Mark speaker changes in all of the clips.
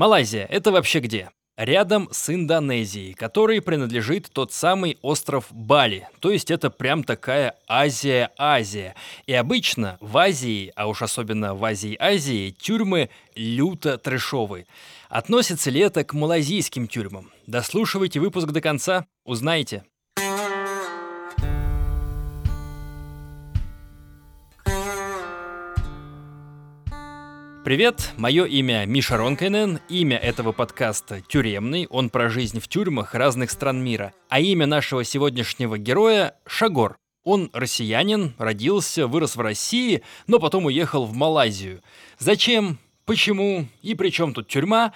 Speaker 1: Малайзия – это вообще где? Рядом с Индонезией, которой принадлежит тот самый остров Бали. То есть это прям такая Азия-Азия. И обычно в Азии, а уж особенно в Азии-Азии, тюрьмы люто трэшовые. Относится ли это к малайзийским тюрьмам? Дослушивайте выпуск до конца, узнаете. Привет, мое имя Миша Ронкайнен, имя этого подкаста «Тюремный», он про жизнь в тюрьмах разных стран мира, а имя нашего сегодняшнего героя – Шагор. Он россиянин, родился, вырос в России, но потом уехал в Малайзию. Зачем, почему и при чем тут тюрьма?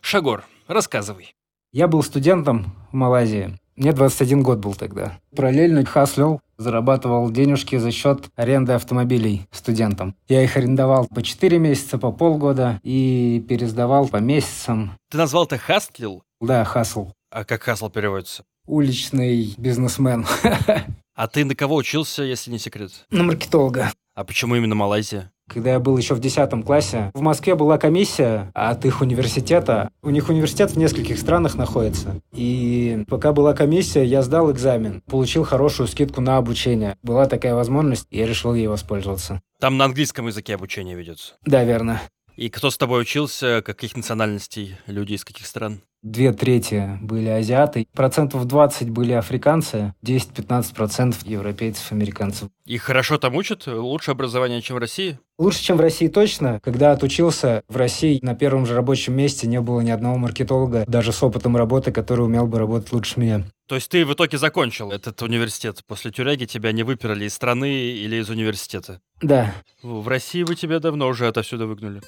Speaker 1: Шагор, рассказывай.
Speaker 2: Я был студентом в Малайзии. Мне 21 год был тогда. Параллельно хаслил, зарабатывал денежки за счет аренды автомобилей студентам. Я их арендовал по 4 месяца, по полгода и пересдавал по месяцам.
Speaker 1: Ты назвал это хастлил?
Speaker 2: Да, хасл.
Speaker 1: А как хасл переводится?
Speaker 2: Уличный бизнесмен.
Speaker 1: А ты на кого учился, если не секрет?
Speaker 2: На маркетолога.
Speaker 1: А почему именно Малайзия?
Speaker 2: Когда я был еще в 10 классе, в Москве была комиссия от их университета. У них университет в нескольких странах находится. И пока была комиссия, я сдал экзамен. Получил хорошую скидку на обучение. Была такая возможность, и я решил ей воспользоваться.
Speaker 1: Там на английском языке обучение ведется?
Speaker 2: Да, верно.
Speaker 1: И кто с тобой учился? Каких национальностей? Люди из каких стран?
Speaker 2: Две трети были азиаты, процентов 20 были африканцы, 10-15 процентов европейцев, американцев.
Speaker 1: И хорошо там учат? Лучше образование, чем в России?
Speaker 2: Лучше, чем в России точно. Когда отучился, в России на первом же рабочем месте не было ни одного маркетолога, даже с опытом работы, который умел бы работать лучше меня.
Speaker 1: То есть ты в итоге закончил этот университет? После тюряги тебя не выперли из страны или из университета?
Speaker 2: Да.
Speaker 1: В России вы тебя давно уже отовсюду выгнали.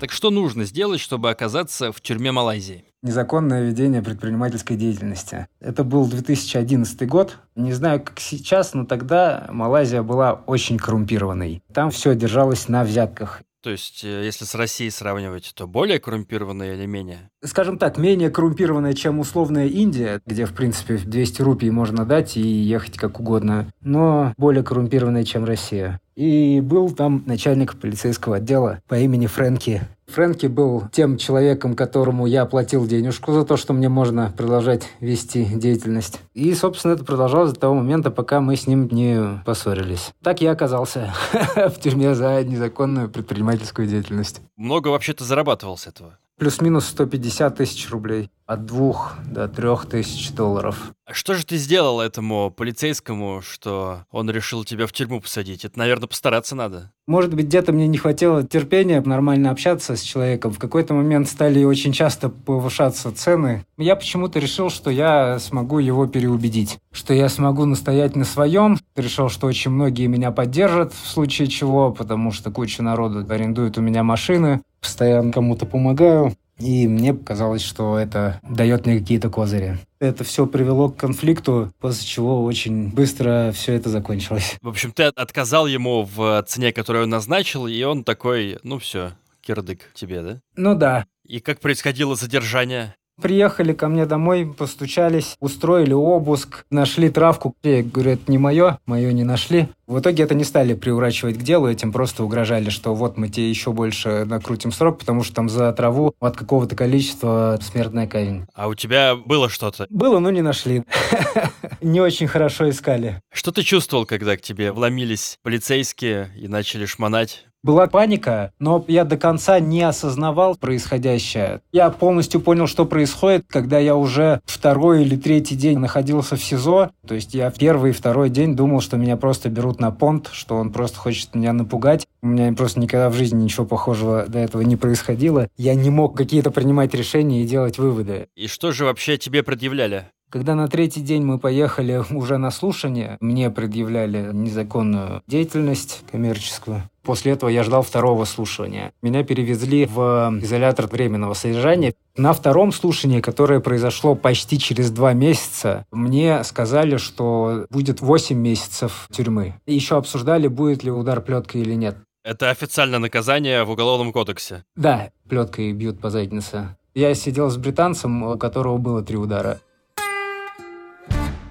Speaker 1: Так что нужно сделать, чтобы оказаться в тюрьме Малайзии?
Speaker 2: Незаконное ведение предпринимательской деятельности. Это был 2011 год. Не знаю, как сейчас, но тогда Малайзия была очень коррумпированной. Там все держалось на взятках.
Speaker 1: То есть, э, если с Россией сравнивать, то более коррумпированная или менее?
Speaker 2: Скажем так, менее коррумпированная, чем условная Индия, где, в принципе, 200 рупий можно дать и ехать как угодно, но более коррумпированная, чем Россия. И был там начальник полицейского отдела по имени Фрэнки. Фрэнки был тем человеком, которому я платил денежку за то, что мне можно продолжать вести деятельность. И, собственно, это продолжалось до того момента, пока мы с ним не поссорились. Так я оказался в тюрьме за незаконную предпринимательскую деятельность.
Speaker 1: Много вообще-то зарабатывал с этого?
Speaker 2: Плюс-минус 150 тысяч рублей. От двух до трех тысяч долларов.
Speaker 1: А что же ты сделал этому полицейскому, что он решил тебя в тюрьму посадить? Это, наверное, постараться надо.
Speaker 2: Может быть, где-то мне не хватило терпения нормально общаться с человеком. В какой-то момент стали очень часто повышаться цены. Я почему-то решил, что я смогу его переубедить. Что я смогу настоять на своем. Решил, что очень многие меня поддержат в случае чего, потому что куча народу арендует у меня машины постоянно кому-то помогаю. И мне показалось, что это дает мне какие-то козыри. Это все привело к конфликту, после чего очень быстро все это закончилось.
Speaker 1: В общем, ты отказал ему в цене, которую он назначил, и он такой, ну все, кирдык тебе, да?
Speaker 2: Ну да.
Speaker 1: И как происходило задержание?
Speaker 2: Приехали ко мне домой, постучались, устроили обыск, нашли травку. Я говорю, это не мое, мое не нашли. В итоге это не стали приурачивать к делу, этим просто угрожали, что вот мы тебе еще больше накрутим срок, потому что там за траву от какого-то количества смертная казнь.
Speaker 1: А у тебя было что-то?
Speaker 2: Было, но не нашли. Не очень хорошо искали.
Speaker 1: Что ты чувствовал, когда к тебе вломились полицейские и начали шмонать?
Speaker 2: Была паника, но я до конца не осознавал происходящее. Я полностью понял, что происходит, когда я уже второй или третий день находился в СИЗО. То есть я первый и второй день думал, что меня просто берут на понт, что он просто хочет меня напугать. У меня просто никогда в жизни ничего похожего до этого не происходило. Я не мог какие-то принимать решения и делать выводы.
Speaker 1: И что же вообще тебе предъявляли?
Speaker 2: Когда на третий день мы поехали уже на слушание, мне предъявляли незаконную деятельность коммерческую. После этого я ждал второго слушания. Меня перевезли в изолятор временного содержания. На втором слушании, которое произошло почти через два месяца, мне сказали, что будет 8 месяцев тюрьмы. Еще обсуждали, будет ли удар плеткой или нет.
Speaker 1: Это официальное наказание в Уголовном кодексе?
Speaker 2: Да, плеткой бьют по заднице. Я сидел с британцем, у которого было три удара.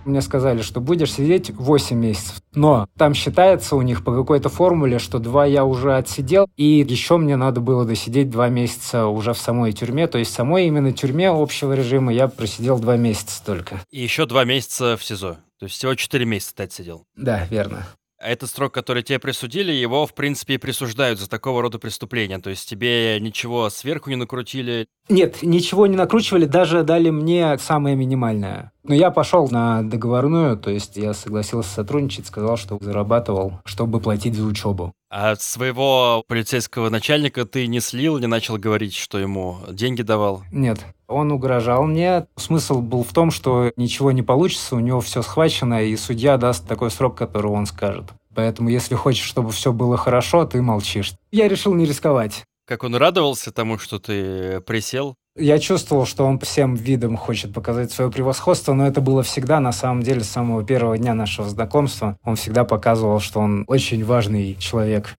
Speaker 2: Мне сказали, что будешь сидеть 8 месяцев. Но там считается у них по какой-то формуле, что два я уже отсидел, и еще мне надо было досидеть два месяца уже в самой тюрьме. То есть в самой именно тюрьме общего режима я просидел два месяца только.
Speaker 1: И еще два месяца в СИЗО. То есть всего 4 месяца ты отсидел.
Speaker 2: Да, верно.
Speaker 1: А этот срок, который тебе присудили, его, в принципе, и присуждают за такого рода преступления. То есть тебе ничего сверху не накрутили.
Speaker 2: Нет, ничего не накручивали, даже дали мне самое минимальное. Но я пошел на договорную, то есть я согласился сотрудничать, сказал, что зарабатывал, чтобы платить за учебу.
Speaker 1: А своего полицейского начальника ты не слил, не начал говорить, что ему деньги давал?
Speaker 2: Нет, он угрожал мне. Смысл был в том, что ничего не получится, у него все схвачено, и судья даст такой срок, который он скажет. Поэтому, если хочешь, чтобы все было хорошо, ты молчишь. Я решил не рисковать.
Speaker 1: Как он радовался тому, что ты присел?
Speaker 2: Я чувствовал, что он всем видом хочет показать свое превосходство, но это было всегда, на самом деле, с самого первого дня нашего знакомства. Он всегда показывал, что он очень важный человек.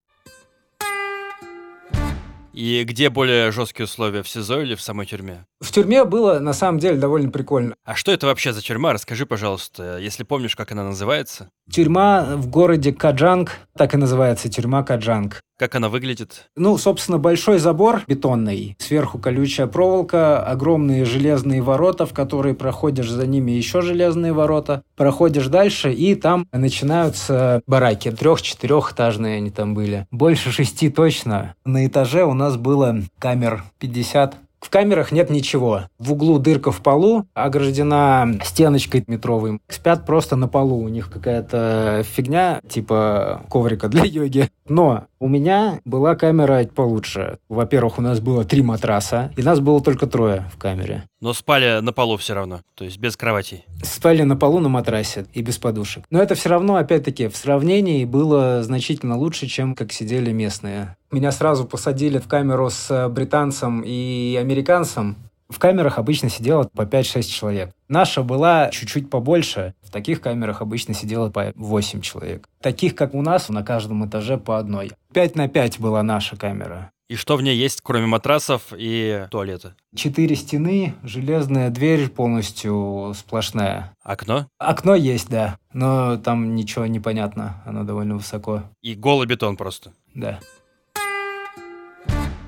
Speaker 1: И где более жесткие условия, в СИЗО или в самой тюрьме?
Speaker 2: В тюрьме было, на самом деле, довольно прикольно.
Speaker 1: А что это вообще за тюрьма? Расскажи, пожалуйста, если помнишь, как она называется.
Speaker 2: Тюрьма в городе Каджанг, так и называется, тюрьма Каджанг.
Speaker 1: Как она выглядит?
Speaker 2: Ну, собственно, большой забор бетонный, сверху колючая проволока, огромные железные ворота, в которые проходишь за ними еще железные ворота, проходишь дальше, и там начинаются бараки. Трех-четырехэтажные они там были. Больше шести точно. На этаже у нас было камер 50 в камерах нет ничего. В углу дырка в полу, ограждена стеночкой метровой. Спят просто на полу. У них какая-то фигня, типа коврика для йоги. Но у меня была камера получше. Во-первых, у нас было три матраса, и нас было только трое в камере.
Speaker 1: Но спали на полу все равно, то есть без кроватей.
Speaker 2: Спали на полу на матрасе и без подушек. Но это все равно, опять-таки, в сравнении было значительно лучше, чем как сидели местные. Меня сразу посадили в камеру с британцем и американцем. В камерах обычно сидело по 5-6 человек. Наша была чуть-чуть побольше. В таких камерах обычно сидело по 8 человек. Таких, как у нас, на каждом этаже по одной. 5 на 5 была наша камера.
Speaker 1: И что в ней есть, кроме матрасов и туалета?
Speaker 2: Четыре стены, железная дверь полностью сплошная.
Speaker 1: Окно?
Speaker 2: Окно есть, да. Но там ничего не понятно. Оно довольно высоко.
Speaker 1: И голый бетон просто?
Speaker 2: Да.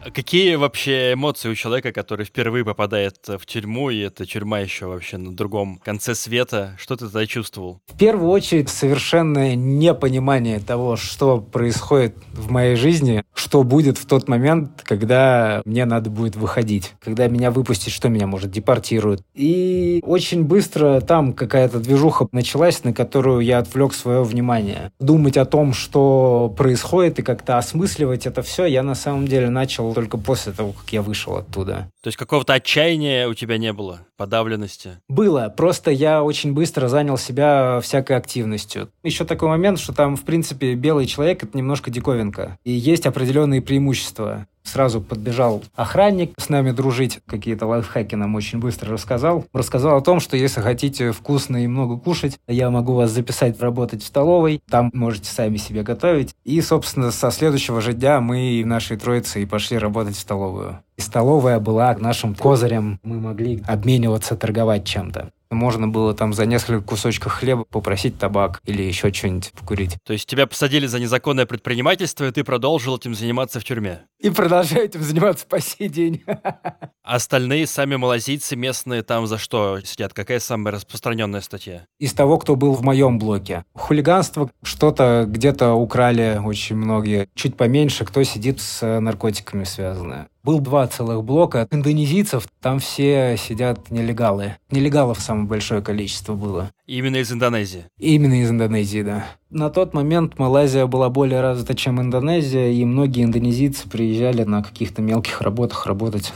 Speaker 1: Какие вообще эмоции у человека, который впервые попадает в тюрьму, и эта тюрьма еще вообще на другом конце света? Что ты тогда чувствовал?
Speaker 2: В первую очередь, совершенное непонимание того, что происходит в моей жизни, что будет в тот момент, когда мне надо будет выходить. Когда меня выпустят, что меня, может, депортируют. И очень быстро там какая-то движуха началась, на которую я отвлек свое внимание. Думать о том, что происходит, и как-то осмысливать это все, я на самом деле начал только после того, как я вышел оттуда.
Speaker 1: То есть какого-то отчаяния у тебя не было, подавленности?
Speaker 2: Было, просто я очень быстро занял себя всякой активностью. Еще такой момент, что там, в принципе, белый человек — это немножко диковинка. И есть определенные преимущества. Сразу подбежал охранник с нами дружить, какие-то лайфхаки нам очень быстро рассказал. Рассказал о том, что если хотите вкусно и много кушать, я могу вас записать работать в столовой, там можете сами себе готовить. И, собственно, со следующего же дня мы и нашей троицы и пошли работать в столовую. И столовая была нашим козырем. Мы могли обмениваться, торговать чем-то. Можно было там за несколько кусочков хлеба попросить табак или еще что-нибудь покурить.
Speaker 1: То есть тебя посадили за незаконное предпринимательство, и ты продолжил этим заниматься в тюрьме?
Speaker 2: И продолжаю этим заниматься по сей день.
Speaker 1: Остальные сами малазийцы местные там за что сидят? Какая самая распространенная статья?
Speaker 2: Из того, кто был в моем блоке. Хулиганство, что-то где-то украли очень многие. Чуть поменьше, кто сидит с наркотиками связанное. Был два целых блока индонезийцев, там все сидят нелегалы. Нелегалов самое большое количество было.
Speaker 1: Именно из Индонезии?
Speaker 2: Именно из Индонезии, да. На тот момент Малайзия была более развита, чем Индонезия, и многие индонезийцы приезжали на каких-то мелких работах работать.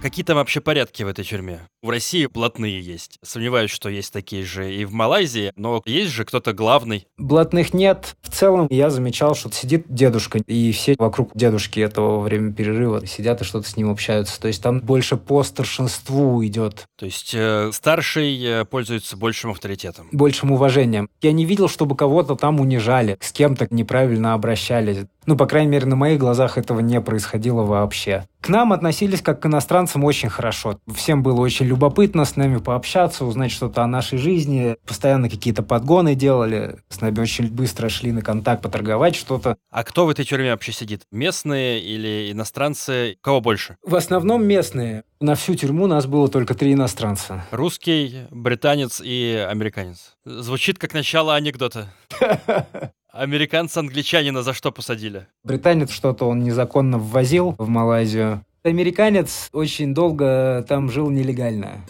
Speaker 1: Какие там вообще порядки в этой тюрьме? В России блатные есть. Сомневаюсь, что есть такие же и в Малайзии, но есть же кто-то главный.
Speaker 2: Блатных нет. В целом я замечал, что сидит дедушка, и все вокруг дедушки этого во время перерыва сидят и что-то с ним общаются. То есть там больше по старшинству идет.
Speaker 1: То есть э, старший э, пользуется большим авторитетом.
Speaker 2: Большим уважением. Я не видел, чтобы кого-то там унижали, с кем-то неправильно обращались. Ну, по крайней мере, на моих глазах этого не происходило вообще. К нам относились как к иностранцам очень хорошо. Всем было очень любопытно с нами пообщаться, узнать что-то о нашей жизни. Постоянно какие-то подгоны делали. С нами очень быстро шли на контакт, поторговать что-то.
Speaker 1: А кто в этой тюрьме вообще сидит? Местные или иностранцы? Кого больше?
Speaker 2: В основном местные. На всю тюрьму нас было только три иностранца.
Speaker 1: Русский, британец и американец. Звучит как начало анекдота. Американца-англичанина за что посадили?
Speaker 2: Британец что-то он незаконно ввозил в Малайзию. Американец очень долго там жил нелегально.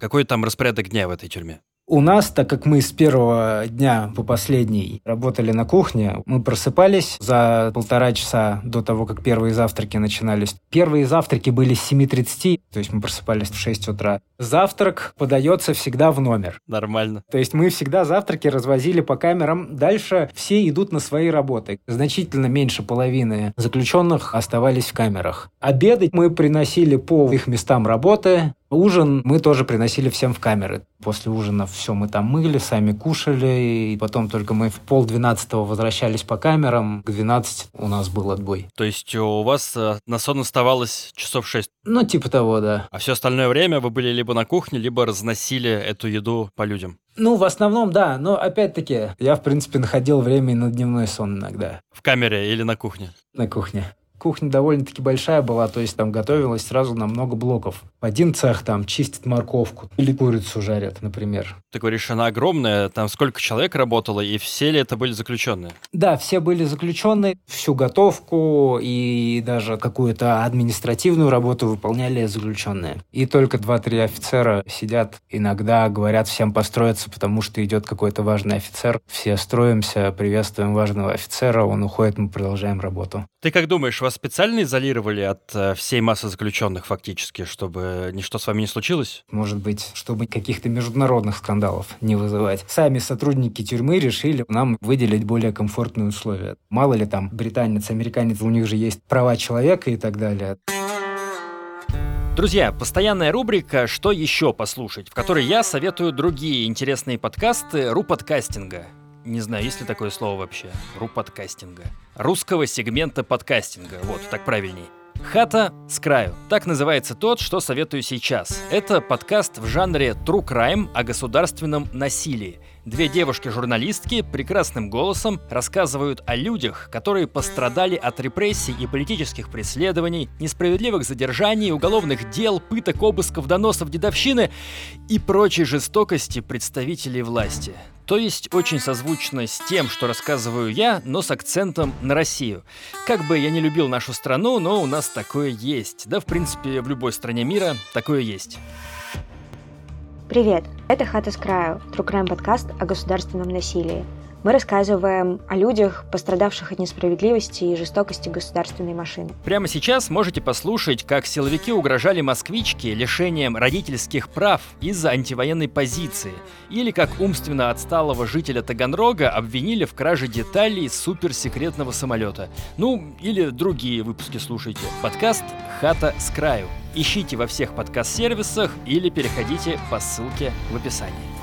Speaker 1: Какой там распорядок дня в этой тюрьме?
Speaker 2: У нас, так как мы с первого дня по последний работали на кухне, мы просыпались за полтора часа до того, как первые завтраки начинались. Первые завтраки были с 7.30, то есть мы просыпались в 6 утра. Завтрак подается всегда в номер.
Speaker 1: Нормально.
Speaker 2: То есть мы всегда завтраки развозили по камерам. Дальше все идут на свои работы. Значительно меньше половины заключенных оставались в камерах. Обеды мы приносили по их местам работы. Ужин мы тоже приносили всем в камеры. После ужина все мы там мыли, сами кушали, и потом только мы в пол двенадцатого возвращались по камерам. К 12 у нас был отбой.
Speaker 1: То есть у вас э, на сон оставалось часов шесть?
Speaker 2: Ну, типа того, да.
Speaker 1: А все остальное время вы были либо на кухне, либо разносили эту еду по людям?
Speaker 2: Ну, в основном, да. Но, опять-таки, я, в принципе, находил время и на дневной сон иногда.
Speaker 1: В камере или на кухне?
Speaker 2: На кухне. Кухня довольно-таки большая была, то есть там готовилось сразу на много блоков. Один цех там чистит морковку или курицу жарят, например.
Speaker 1: Ты говоришь, она огромная, там сколько человек работало, и все ли это были заключенные?
Speaker 2: Да, все были заключенные, всю готовку и даже какую-то административную работу выполняли заключенные. И только два-три офицера сидят, иногда говорят всем построиться, потому что идет какой-то важный офицер. Все строимся, приветствуем важного офицера, он уходит, мы продолжаем работу.
Speaker 1: Ты как думаешь, вас специально изолировали от э, всей массы заключенных фактически, чтобы ничто с вами не случилось?
Speaker 2: Может быть, чтобы каких-то международных скандалов не вызывать. Сами сотрудники тюрьмы решили нам выделить более комфортные условия. Мало ли там британец, американец, у них же есть права человека и так далее.
Speaker 1: Друзья, постоянная рубрика «Что еще послушать», в которой я советую другие интересные подкасты ру-подкастинга не знаю, есть ли такое слово вообще, ру-подкастинга. Русского сегмента подкастинга, вот, так правильней. «Хата с краю». Так называется тот, что советую сейчас. Это подкаст в жанре true crime о государственном насилии. Две девушки-журналистки прекрасным голосом рассказывают о людях, которые пострадали от репрессий и политических преследований, несправедливых задержаний, уголовных дел, пыток, обысков, доносов, дедовщины и прочей жестокости представителей власти. То есть очень созвучно с тем, что рассказываю я, но с акцентом на Россию. Как бы я не любил нашу страну, но у нас такое есть. Да, в принципе, в любой стране мира такое есть.
Speaker 3: Привет! Это «Хата с краю» – True подкаст о государственном насилии – мы рассказываем о людях, пострадавших от несправедливости и жестокости государственной машины.
Speaker 1: Прямо сейчас можете послушать, как силовики угрожали москвичке лишением родительских прав из-за антивоенной позиции, или как умственно отсталого жителя Таганрога обвинили в краже деталей суперсекретного самолета. Ну, или другие выпуски слушайте. Подкаст «Хата с краю». Ищите во всех подкаст-сервисах или переходите по ссылке в описании.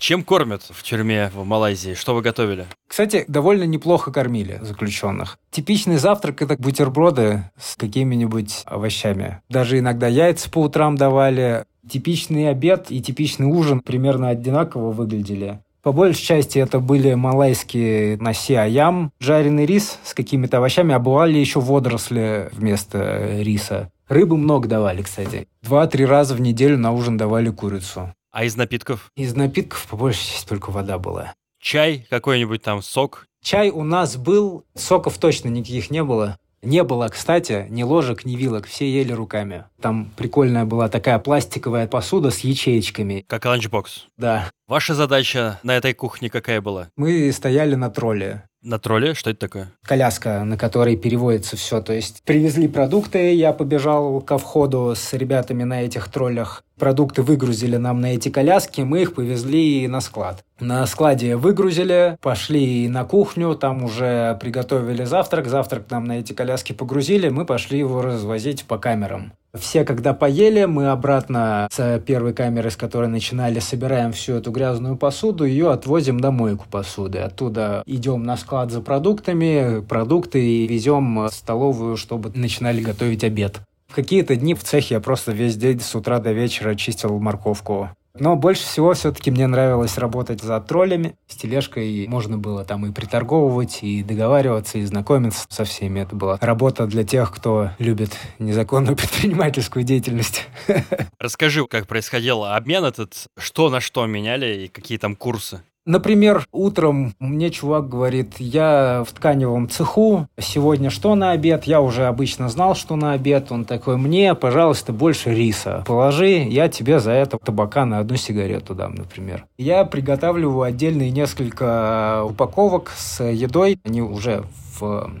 Speaker 1: Чем кормят в тюрьме в Малайзии? Что вы готовили?
Speaker 2: Кстати, довольно неплохо кормили заключенных. Типичный завтрак – это бутерброды с какими-нибудь овощами. Даже иногда яйца по утрам давали. Типичный обед и типичный ужин примерно одинаково выглядели. По большей части это были малайские наси аям, жареный рис с какими-то овощами, а бывали еще водоросли вместо риса. Рыбы много давали, кстати. Два-три раза в неделю на ужин давали курицу.
Speaker 1: А из напитков?
Speaker 2: Из напитков по большей части только вода была.
Speaker 1: Чай какой-нибудь там, сок?
Speaker 2: Чай у нас был, соков точно никаких не было. Не было, кстати, ни ложек, ни вилок, все ели руками. Там прикольная была такая пластиковая посуда с ячеечками.
Speaker 1: Как ланчбокс?
Speaker 2: Да.
Speaker 1: Ваша задача на этой кухне какая была?
Speaker 2: Мы стояли на тролле.
Speaker 1: На тролле? Что это такое?
Speaker 2: Коляска, на которой переводится все. То есть привезли продукты, я побежал ко входу с ребятами на этих троллях. Продукты выгрузили нам на эти коляски, мы их повезли на склад. На складе выгрузили, пошли на кухню, там уже приготовили завтрак. Завтрак нам на эти коляски погрузили, мы пошли его развозить по камерам. Все, когда поели, мы обратно с первой камеры, с которой начинали, собираем всю эту грязную посуду, ее отвозим на мойку посуды. Оттуда идем на склад за продуктами, продукты везем в столовую, чтобы начинали готовить обед. В какие-то дни в цехе я просто весь день с утра до вечера чистил морковку. Но больше всего все-таки мне нравилось работать за троллями. С тележкой можно было там и приторговывать, и договариваться, и знакомиться со всеми. Это была работа для тех, кто любит незаконную предпринимательскую деятельность.
Speaker 1: Расскажи, как происходил обмен этот, что на что меняли и какие там курсы?
Speaker 2: Например, утром мне чувак говорит, я в тканевом цеху, сегодня что на обед? Я уже обычно знал, что на обед. Он такой, мне, пожалуйста, больше риса. Положи, я тебе за это табака на одну сигарету дам, например. Я приготавливаю отдельные несколько упаковок с едой. Они уже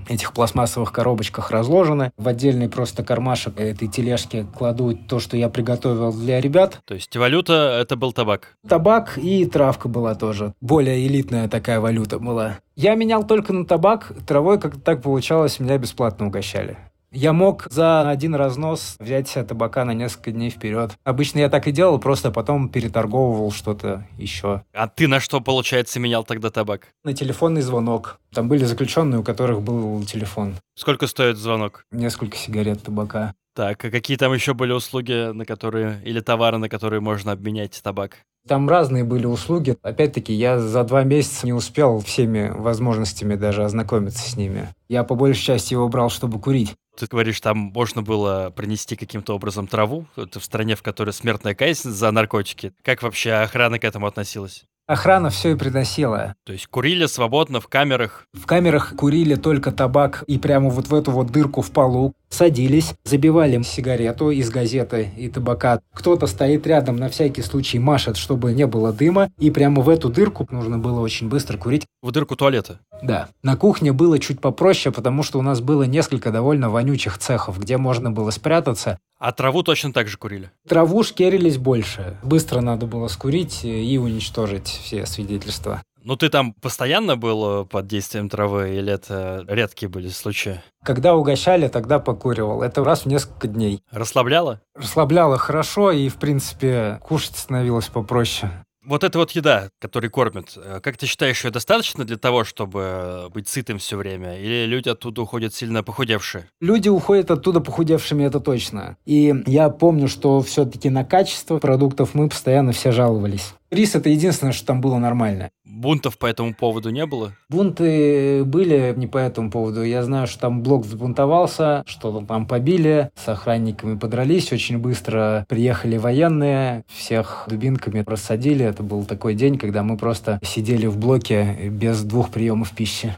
Speaker 2: этих пластмассовых коробочках разложены. В отдельный просто кармашек этой тележки кладу то, что я приготовил для ребят.
Speaker 1: То есть валюта — это был табак?
Speaker 2: Табак и травка была тоже. Более элитная такая валюта была. Я менял только на табак, травой как-то так получалось, меня бесплатно угощали. Я мог за один разнос взять табака на несколько дней вперед. Обычно я так и делал, просто потом переторговывал что-то еще.
Speaker 1: А ты на что, получается, менял тогда табак?
Speaker 2: На телефонный звонок. Там были заключенные, у которых был телефон.
Speaker 1: Сколько стоит звонок?
Speaker 2: Несколько сигарет табака.
Speaker 1: Так, а какие там еще были услуги, на которые, или товары, на которые можно обменять табак?
Speaker 2: Там разные были услуги. Опять-таки, я за два месяца не успел всеми возможностями даже ознакомиться с ними. Я по большей части его брал, чтобы курить.
Speaker 1: Ты говоришь, там можно было принести каким-то образом траву. Это в стране, в которой смертная казнь за наркотики. Как вообще охрана к этому относилась?
Speaker 2: Охрана все и приносила.
Speaker 1: То есть курили свободно в камерах?
Speaker 2: В камерах курили только табак и прямо вот в эту вот дырку в полу садились, забивали сигарету из газеты и табака. Кто-то стоит рядом, на всякий случай машет, чтобы не было дыма, и прямо в эту дырку нужно было очень быстро курить.
Speaker 1: В дырку туалета?
Speaker 2: Да. На кухне было чуть попроще, потому что у нас было несколько довольно вонючих цехов, где можно было спрятаться.
Speaker 1: А траву точно так же курили?
Speaker 2: Траву шкерились больше. Быстро надо было скурить и уничтожить все свидетельства.
Speaker 1: Ну, ты там постоянно был э, под действием травы, или это редкие были случаи?
Speaker 2: Когда угощали, тогда покуривал. Это раз в несколько дней.
Speaker 1: Расслабляло?
Speaker 2: Расслабляло хорошо, и, в принципе, кушать становилось попроще.
Speaker 1: Вот эта вот еда, которой кормят, э, как ты считаешь, ее достаточно для того, чтобы быть сытым все время? Или люди оттуда уходят сильно похудевшие?
Speaker 2: Люди уходят оттуда похудевшими, это точно. И я помню, что все-таки на качество продуктов мы постоянно все жаловались. Рис – это единственное, что там было нормально.
Speaker 1: Бунтов по этому поводу не было?
Speaker 2: Бунты были не по этому поводу. Я знаю, что там блок взбунтовался, что там побили, с охранниками подрались очень быстро. Приехали военные, всех дубинками рассадили. Это был такой день, когда мы просто сидели в блоке без двух приемов пищи.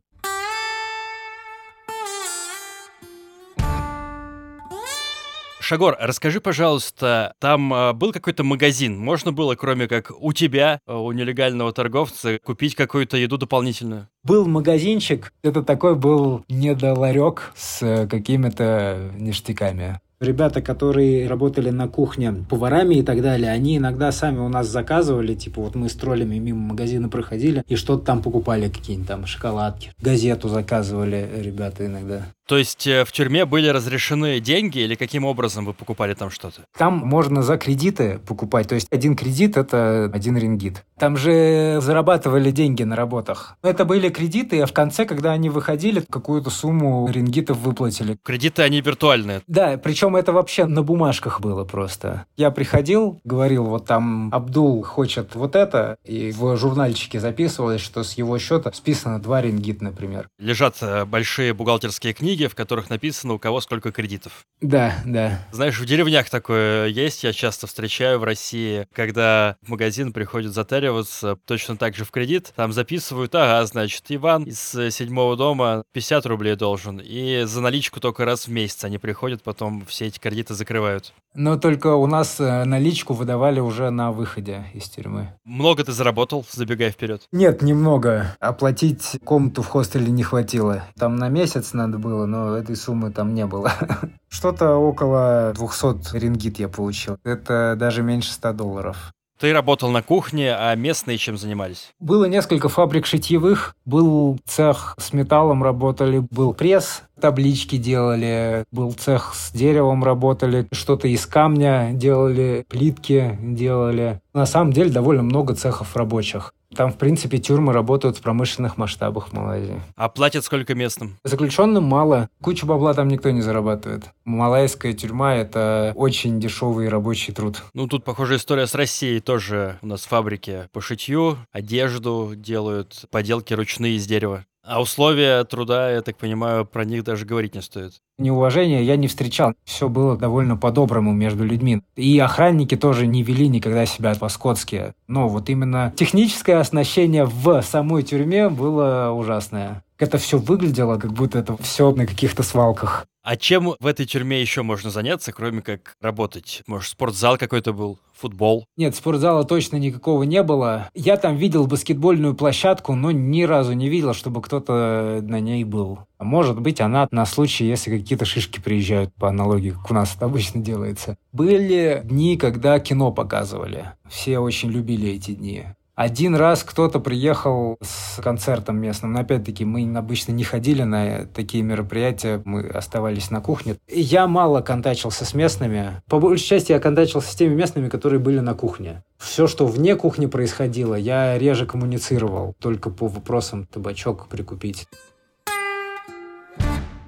Speaker 1: Шагор, расскажи, пожалуйста, там э, был какой-то магазин? Можно было, кроме как у тебя, э, у нелегального торговца, купить какую-то еду дополнительную?
Speaker 2: Был магазинчик, это такой был недоларек с какими-то ништяками. Ребята, которые работали на кухне поварами и так далее, они иногда сами у нас заказывали, типа вот мы с троллями мимо магазина проходили и что-то там покупали, какие-нибудь там шоколадки. Газету заказывали ребята иногда.
Speaker 1: То есть э, в тюрьме были разрешены деньги или каким образом вы покупали там что-то?
Speaker 2: Там можно за кредиты покупать. То есть один кредит – это один рингит. Там же зарабатывали деньги на работах. Это были кредиты, а в конце, когда они выходили, какую-то сумму рингитов выплатили.
Speaker 1: Кредиты, они виртуальные?
Speaker 2: Да, причем это вообще на бумажках было просто. Я приходил, говорил, вот там Абдул хочет вот это, и в журнальчике записывалось, что с его счета списано два рингит, например.
Speaker 1: Лежат э, большие бухгалтерские книги, книги, в которых написано, у кого сколько кредитов.
Speaker 2: Да, да.
Speaker 1: Знаешь, в деревнях такое есть, я часто встречаю в России, когда в магазин приходят затариваться точно так же в кредит, там записывают, ага, значит, Иван из седьмого дома 50 рублей должен, и за наличку только раз в месяц они приходят потом все все эти кредиты закрывают.
Speaker 2: Но только у нас э, наличку выдавали уже на выходе из тюрьмы.
Speaker 1: Много ты заработал, забегая вперед?
Speaker 2: Нет, немного. Оплатить комнату в хостеле не хватило. Там на месяц надо было, но этой суммы там не было. Что-то около 200 рингит я получил. Это даже меньше 100 долларов.
Speaker 1: Ты работал на кухне, а местные чем занимались?
Speaker 2: Было несколько фабрик шитьевых, был цех с металлом работали, был пресс, таблички делали, был цех с деревом работали, что-то из камня делали, плитки делали. На самом деле довольно много цехов рабочих. Там, в принципе, тюрьмы работают в промышленных масштабах в Малайзии.
Speaker 1: А платят сколько местным?
Speaker 2: Заключенным мало. Кучу бабла там никто не зарабатывает. Малайская тюрьма – это очень дешевый рабочий труд.
Speaker 1: Ну, тут, похоже, история с Россией тоже. У нас фабрики по шитью, одежду делают, поделки ручные из дерева. А условия труда, я так понимаю, про них даже говорить не стоит.
Speaker 2: Неуважения я не встречал. Все было довольно по-доброму между людьми. И охранники тоже не вели никогда себя по-скотски. Но вот именно техническое оснащение в самой тюрьме было ужасное. Это все выглядело, как будто это все на каких-то свалках.
Speaker 1: А чем в этой тюрьме еще можно заняться, кроме как работать? Может, спортзал какой-то был, футбол?
Speaker 2: Нет, спортзала точно никакого не было. Я там видел баскетбольную площадку, но ни разу не видел, чтобы кто-то на ней был. А может быть, она на случай, если какие-то шишки приезжают, по аналогии, как у нас это обычно делается. Были дни, когда кино показывали. Все очень любили эти дни. Один раз кто-то приехал с концертом местным, но опять-таки мы обычно не ходили на такие мероприятия, мы оставались на кухне. Я мало контачился с местными. По большей части я контачился с теми местными, которые были на кухне. Все, что вне кухни происходило, я реже коммуницировал, только по вопросам табачок прикупить.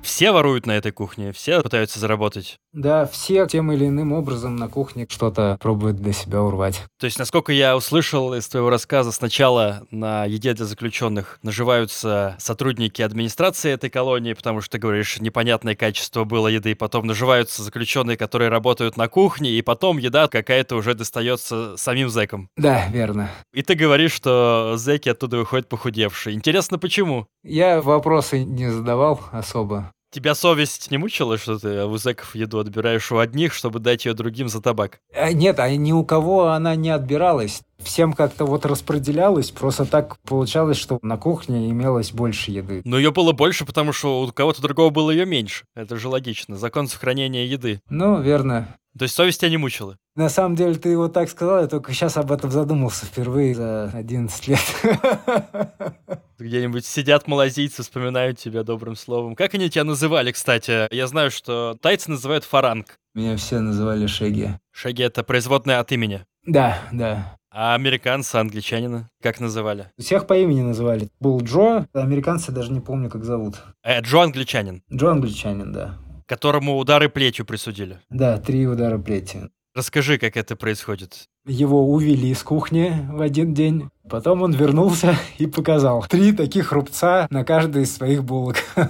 Speaker 1: Все воруют на этой кухне, все пытаются заработать.
Speaker 2: Да, все тем или иным образом на кухне что-то пробуют для себя урвать.
Speaker 1: То есть, насколько я услышал из твоего рассказа, сначала на еде для заключенных наживаются сотрудники администрации этой колонии, потому что, ты говоришь, непонятное качество было еды, потом наживаются заключенные, которые работают на кухне, и потом еда какая-то уже достается самим зэкам.
Speaker 2: Да, верно.
Speaker 1: И ты говоришь, что зэки оттуда выходят похудевшие. Интересно, почему?
Speaker 2: Я вопросы не задавал особо.
Speaker 1: Тебя совесть не мучила, что ты у зэков еду отбираешь у одних, чтобы дать ее другим за табак?
Speaker 2: А, нет, а ни у кого она не отбиралась. Всем как-то вот распределялось, просто так получалось, что на кухне имелось больше еды.
Speaker 1: Но ее было больше, потому что у кого-то другого было ее меньше. Это же логично. Закон сохранения еды.
Speaker 2: Ну, верно.
Speaker 1: То есть совесть тебя не мучила?
Speaker 2: На самом деле, ты вот так сказал, я только сейчас об этом задумался впервые за 11 лет.
Speaker 1: Где-нибудь сидят малазийцы, вспоминают тебя добрым словом. Как они тебя называли, кстати? Я знаю, что тайцы называют фаранг.
Speaker 2: Меня все называли Шеги.
Speaker 1: Шеги — это производное от имени?
Speaker 2: Да, да.
Speaker 1: А американцы, англичанина, как называли?
Speaker 2: Всех по имени называли. Был Джо, американцы даже не помню, как зовут.
Speaker 1: Э, Джо англичанин?
Speaker 2: Джо англичанин, да.
Speaker 1: Которому удары плетью присудили?
Speaker 2: Да, три удара плетью.
Speaker 1: Расскажи, как это происходит.
Speaker 2: Его увели из кухни в один день. Потом он вернулся и показал три таких рубца на каждой из своих булок.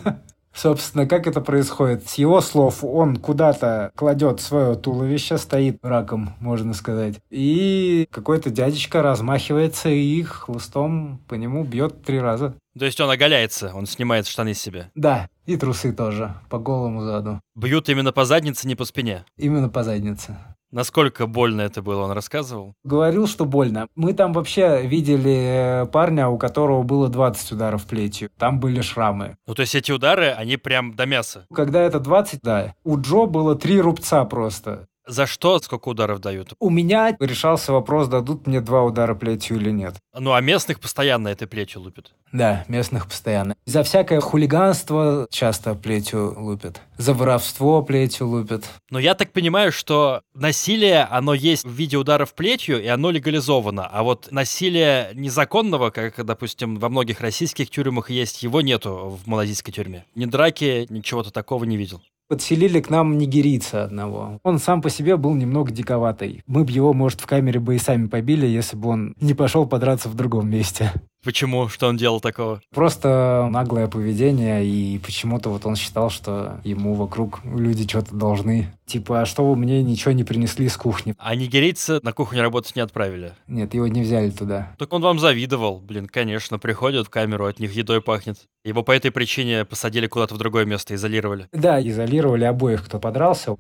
Speaker 2: Собственно, как это происходит? С его слов, он куда-то кладет свое туловище, стоит раком, можно сказать. И какой-то дядечка размахивается и хлыстом по нему бьет три раза.
Speaker 1: То есть он оголяется, он снимает штаны с себя?
Speaker 2: Да, и трусы тоже, по голому заду.
Speaker 1: Бьют именно по заднице, не по спине?
Speaker 2: Именно по заднице.
Speaker 1: Насколько больно это было, он рассказывал?
Speaker 2: Говорил, что больно. Мы там вообще видели э, парня, у которого было 20 ударов плетью. Там были шрамы.
Speaker 1: Ну, то есть эти удары, они прям до мяса?
Speaker 2: Когда это 20, да. У Джо было три рубца просто.
Speaker 1: За что сколько ударов дают?
Speaker 2: У меня решался вопрос, дадут мне два удара плетью или нет.
Speaker 1: Ну, а местных постоянно этой плетью лупят?
Speaker 2: Да, местных постоянно. За всякое хулиганство часто плетью лупят. За воровство плетью лупят.
Speaker 1: Но я так понимаю, что насилие, оно есть в виде ударов плетью, и оно легализовано. А вот насилие незаконного, как, допустим, во многих российских тюрьмах есть, его нету в малазийской тюрьме. Ни драки, ничего-то такого не видел.
Speaker 2: Подселили к нам нигерийца одного. Он сам по себе был немного диковатый. Мы бы его, может, в камере бы и сами побили, если бы он не пошел подраться в другом месте.
Speaker 1: Почему? Что он делал такого?
Speaker 2: Просто наглое поведение, и почему-то вот он считал, что ему вокруг люди что-то должны. Типа, а что вы мне ничего не принесли с кухни?
Speaker 1: А нигерийца на кухню работать не отправили?
Speaker 2: Нет, его не взяли туда.
Speaker 1: Так он вам завидовал. Блин, конечно, приходят в камеру, от них едой пахнет. Его по этой причине посадили куда-то в другое место, изолировали.
Speaker 2: Да, изолировали обоих, кто подрался.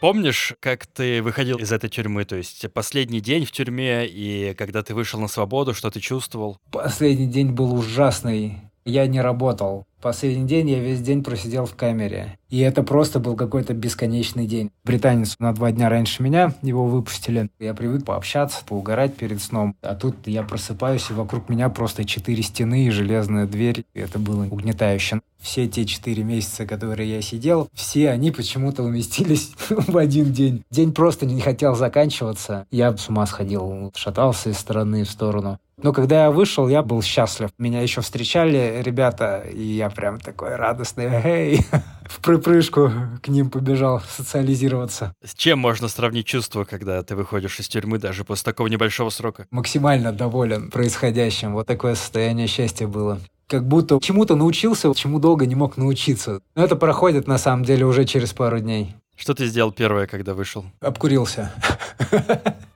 Speaker 1: Помнишь, как ты выходил из этой тюрьмы? То есть последний день в тюрьме, и когда ты вышел на свободу, что ты чувствовал?
Speaker 2: Последний день был ужасный. Я не работал. Последний день я весь день просидел в камере. И это просто был какой-то бесконечный день. Британец на два дня раньше меня, его выпустили. Я привык пообщаться, поугарать перед сном. А тут я просыпаюсь, и вокруг меня просто четыре стены и железная дверь. И это было угнетающе. Все те четыре месяца, которые я сидел, все они почему-то уместились в один день. День просто не хотел заканчиваться. Я с ума сходил, шатался из стороны в сторону. Но когда я вышел, я был счастлив. Меня еще встречали ребята, и я прям такой радостный, эй, в припрыжку к ним побежал социализироваться.
Speaker 1: С чем можно сравнить чувство, когда ты выходишь из тюрьмы даже после такого небольшого срока?
Speaker 2: Максимально доволен происходящим. Вот такое состояние счастья было как будто чему-то научился, чему долго не мог научиться. Но это проходит, на самом деле, уже через пару дней.
Speaker 1: Что ты сделал первое, когда вышел?
Speaker 2: Обкурился.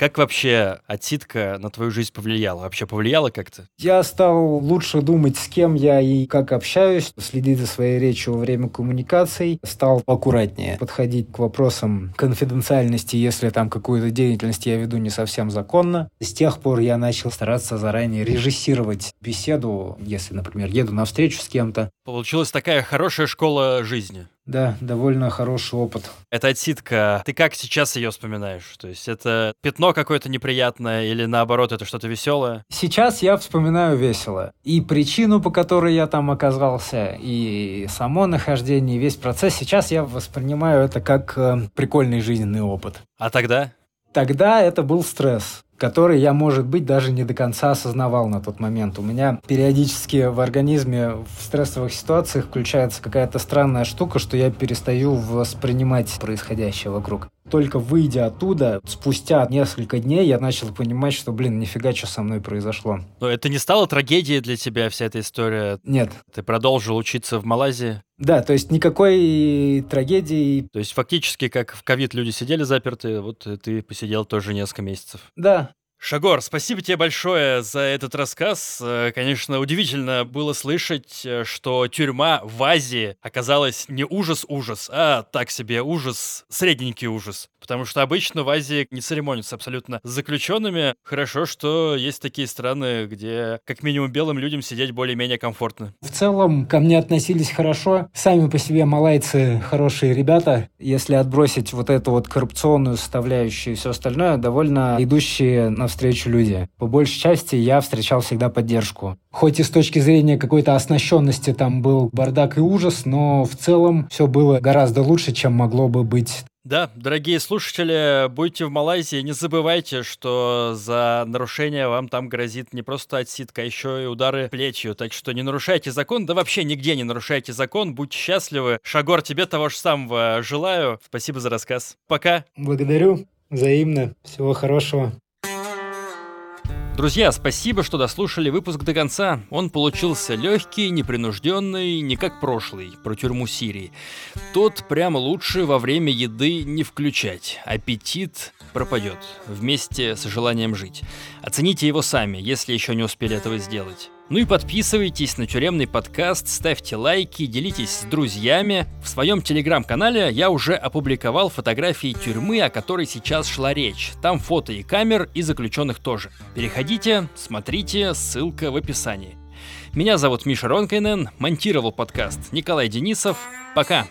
Speaker 1: Как вообще отсидка на твою жизнь повлияла? Вообще повлияла как-то?
Speaker 2: Я стал лучше думать, с кем я и как общаюсь, следить за своей речью во время коммуникаций, стал аккуратнее подходить к вопросам конфиденциальности, если там какую-то деятельность я веду не совсем законно. С тех пор я начал стараться заранее режиссировать беседу, если, например, еду на встречу с кем-то.
Speaker 1: Получилась такая хорошая школа жизни.
Speaker 2: Да, довольно хороший опыт.
Speaker 1: Эта отсидка, ты как сейчас ее вспоминаешь? То есть это пятно какое-то неприятное или наоборот это что-то веселое?
Speaker 2: Сейчас я вспоминаю весело. И причину, по которой я там оказался, и само нахождение, и весь процесс. Сейчас я воспринимаю это как э, прикольный жизненный опыт.
Speaker 1: А тогда?
Speaker 2: Тогда это был стресс который я, может быть, даже не до конца осознавал на тот момент. У меня периодически в организме в стрессовых ситуациях включается какая-то странная штука, что я перестаю воспринимать происходящее вокруг. Только выйдя оттуда, спустя несколько дней я начал понимать, что, блин, нифига, что со мной произошло.
Speaker 1: Но это не стало трагедией для тебя, вся эта история?
Speaker 2: Нет.
Speaker 1: Ты продолжил учиться в Малайзии?
Speaker 2: Да, то есть никакой трагедии.
Speaker 1: То есть фактически, как в ковид люди сидели заперты, вот ты посидел тоже несколько месяцев.
Speaker 2: Да,
Speaker 1: Шагор, спасибо тебе большое за этот рассказ. Э, конечно, удивительно было слышать, э, что тюрьма в Азии оказалась не ужас-ужас, а так себе ужас, средненький ужас. Потому что обычно в Азии не церемонятся абсолютно с заключенными. Хорошо, что есть такие страны, где как минимум белым людям сидеть более-менее комфортно.
Speaker 2: В целом ко мне относились хорошо. Сами по себе малайцы хорошие ребята. Если отбросить вот эту вот коррупционную составляющую и все остальное, довольно идущие на навстречу люди. По большей части я встречал всегда поддержку. Хоть и с точки зрения какой-то оснащенности там был бардак и ужас, но в целом все было гораздо лучше, чем могло бы быть
Speaker 1: да, дорогие слушатели, будьте в Малайзии, не забывайте, что за нарушение вам там грозит не просто отсидка, а еще и удары плечью. Так что не нарушайте закон, да вообще нигде не нарушайте закон, будьте счастливы. Шагор, тебе того же самого желаю. Спасибо за рассказ. Пока.
Speaker 2: Благодарю. Взаимно. Всего хорошего.
Speaker 1: Друзья, спасибо, что дослушали выпуск до конца. Он получился легкий, непринужденный, не как прошлый, про тюрьму Сирии. Тот прямо лучше во время еды не включать. Аппетит пропадет вместе с желанием жить. Оцените его сами, если еще не успели этого сделать. Ну и подписывайтесь на тюремный подкаст, ставьте лайки, делитесь с друзьями. В своем телеграм-канале я уже опубликовал фотографии тюрьмы, о которой сейчас шла речь. Там фото и камер, и заключенных тоже. Переходите, смотрите, ссылка в описании. Меня зовут Миша Ронкайнен, монтировал подкаст Николай Денисов. Пока!